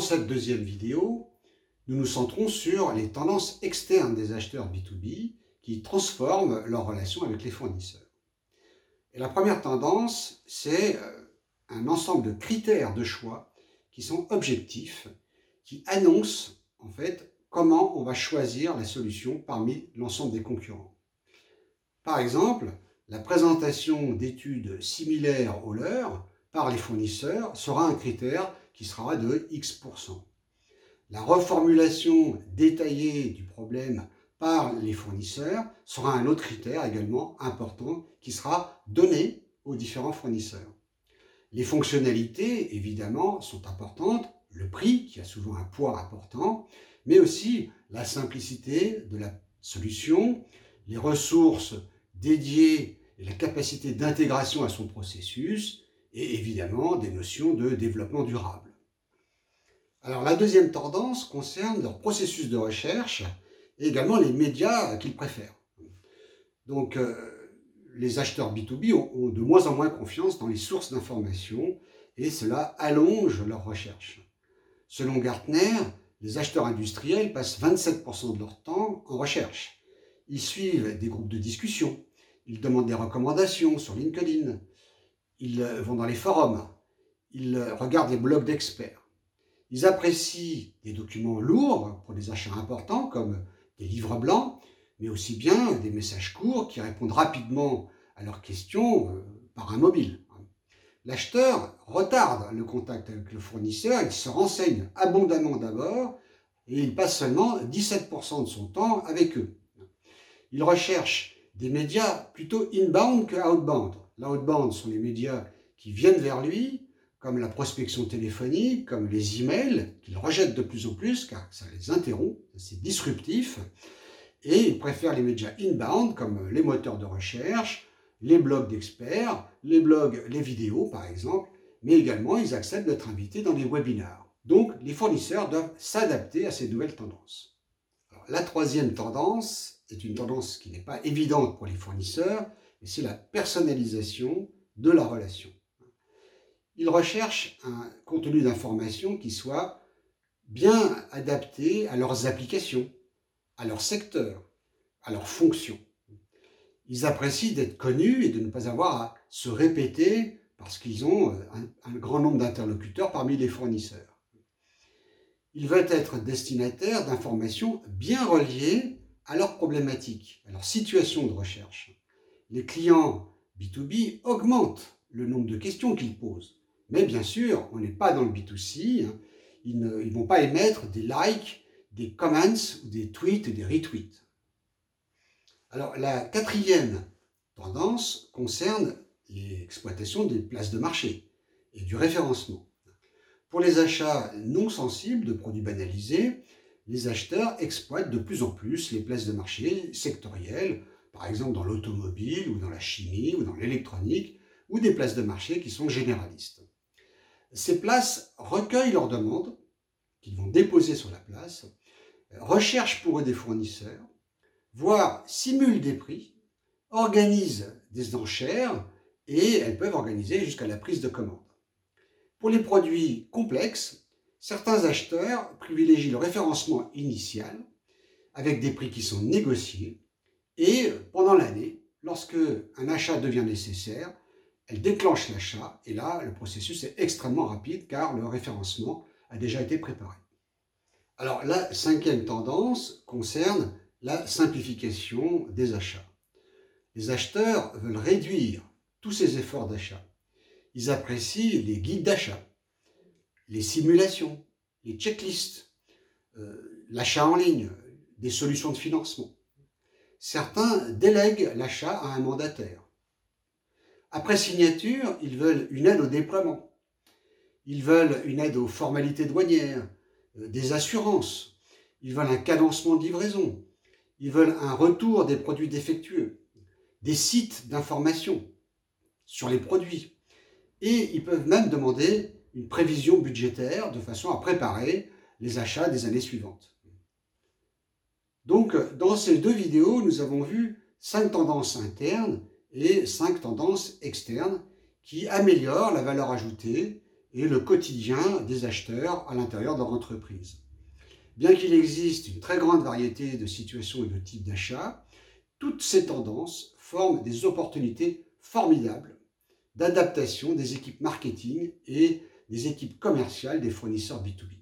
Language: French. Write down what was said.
cette deuxième vidéo, nous nous centrons sur les tendances externes des acheteurs B2B qui transforment leurs relations avec les fournisseurs. Et la première tendance, c'est euh, un ensemble de critères de choix qui sont objectifs, qui annoncent en fait comment on va choisir la solution parmi l'ensemble des concurrents. Par exemple, la présentation d'études similaires aux leurs par les fournisseurs sera un critère qui sera de X%. La reformulation détaillée du problème par les fournisseurs sera un autre critère également important qui sera donné aux différents fournisseurs. Les fonctionnalités, évidemment, sont importantes, le prix, qui a souvent un poids important, mais aussi la simplicité de la solution, les ressources dédiées et la capacité d'intégration à son processus, et évidemment des notions de développement durable. Alors la deuxième tendance concerne leur processus de recherche et également les médias qu'ils préfèrent. Donc euh, les acheteurs B2B ont, de moins en moins confiance dans les sources d'information et cela allonge leur recherche. Selon Gartner, les acheteurs industriels passent 27% de leur temps en recherche. Ils suivent des groupes de discussion, ils demandent des recommandations sur LinkedIn, ils vont dans les forums, ils regardent les blogs d'experts. Ils apprécient des documents lourds pour des achats importants comme des livres blancs, mais aussi bien des messages courts qui répondent rapidement à leurs questions euh, par un mobile. L'acheteur retarde le contact avec le fournisseur, il se renseigne abondamment d'abord et il passe seulement 17% de son temps avec eux. Il recherche des médias plutôt inbound que outbound. L'outbound sont les médias qui viennent vers lui, comme la prospection téléphonique, comme les emails, qu'il rejette de plus en plus car ça les interrompt, c'est disruptif. Et il préfère les médias inbound, comme les moteurs de recherche, les blogs d'experts, les blogs, les vidéos par exemple, mais également ils acceptent d'être invités dans des webinars. Donc les fournisseurs doivent s'adapter à ces nouvelles tendances. la troisième tendance est une tendance qui n'est pas évidente pour les fournisseurs, et c'est la personnalisation de la relation. Ils recherchent un contenu d'information qui soit bien adapté à leurs applications, à leur secteur, à leurs fonctions. Ils apprécient d'être connus et de ne pas avoir à se répéter parce qu'ils ont un, un grand nombre d'interlocuteurs parmi les fournisseurs. Ils veulent être destinataires d'informations bien reliées à leurs problématiques, à leur situation de recherche. Les clients B2B augmentent le nombre de questions qu'ils posent. Mais bien sûr, on n'est pas dans le B2C. Hein. Ils ne vont pas émettre des likes, des comments, des tweets et des retweets. Alors, la quatrième tendance concerne l'exploitation des places de marché et du référencement. Pour les achats non sensibles de produits banalisés, les acheteurs exploitent de plus en plus les places de marché sectorielles, par exemple dans l'automobile ou dans la chimie ou dans l'électronique, ou des places de marché qui sont généralistes. Ces places recueillent leurs demandes, qu'ils vont déposer sur la place, recherchent pour eux des fournisseurs, voire simulent des prix, organisent des enchères et elles peuvent organiser jusqu'à la prise de commande. Pour les produits complexes, certains acheteurs privilégient le référencement initial avec des prix qui sont négociés et pendant l'année, lorsque un achat devient nécessaire, elle déclenche l'achat et là, le processus est extrêmement rapide car le référencement a déjà été préparé. Alors la cinquième tendance concerne la simplification des achats. Les acheteurs veulent réduire tous ces efforts d'achat. Ils apprécient les guides d'achat, les simulations, les checklists, euh, l'achat en ligne, des solutions de financement. Certains délèguent l'achat à un mandataire. Après signature, ils veulent une aide au déploiement. Ils veulent une aide aux formalités douanières, euh, des assurances. Ils veulent un cadencement de livraison. Ils veulent un retour des produits défectueux, des sites d'information sur les produits. Et ils peuvent même demander une prévision budgétaire de façon à préparer les achats des années suivantes. Donc, dans ces deux vidéos, nous avons vu cinq tendances internes et cinq tendances externes qui améliorent la valeur ajoutée et le quotidien des acheteurs à l'intérieur de leur entreprise. Bien qu'il existe une très grande variété de situations et de types d'achats, toutes ces tendances forment des opportunités formidables d'adaptation des équipes marketing et des équipes commerciales des fournisseurs B2B.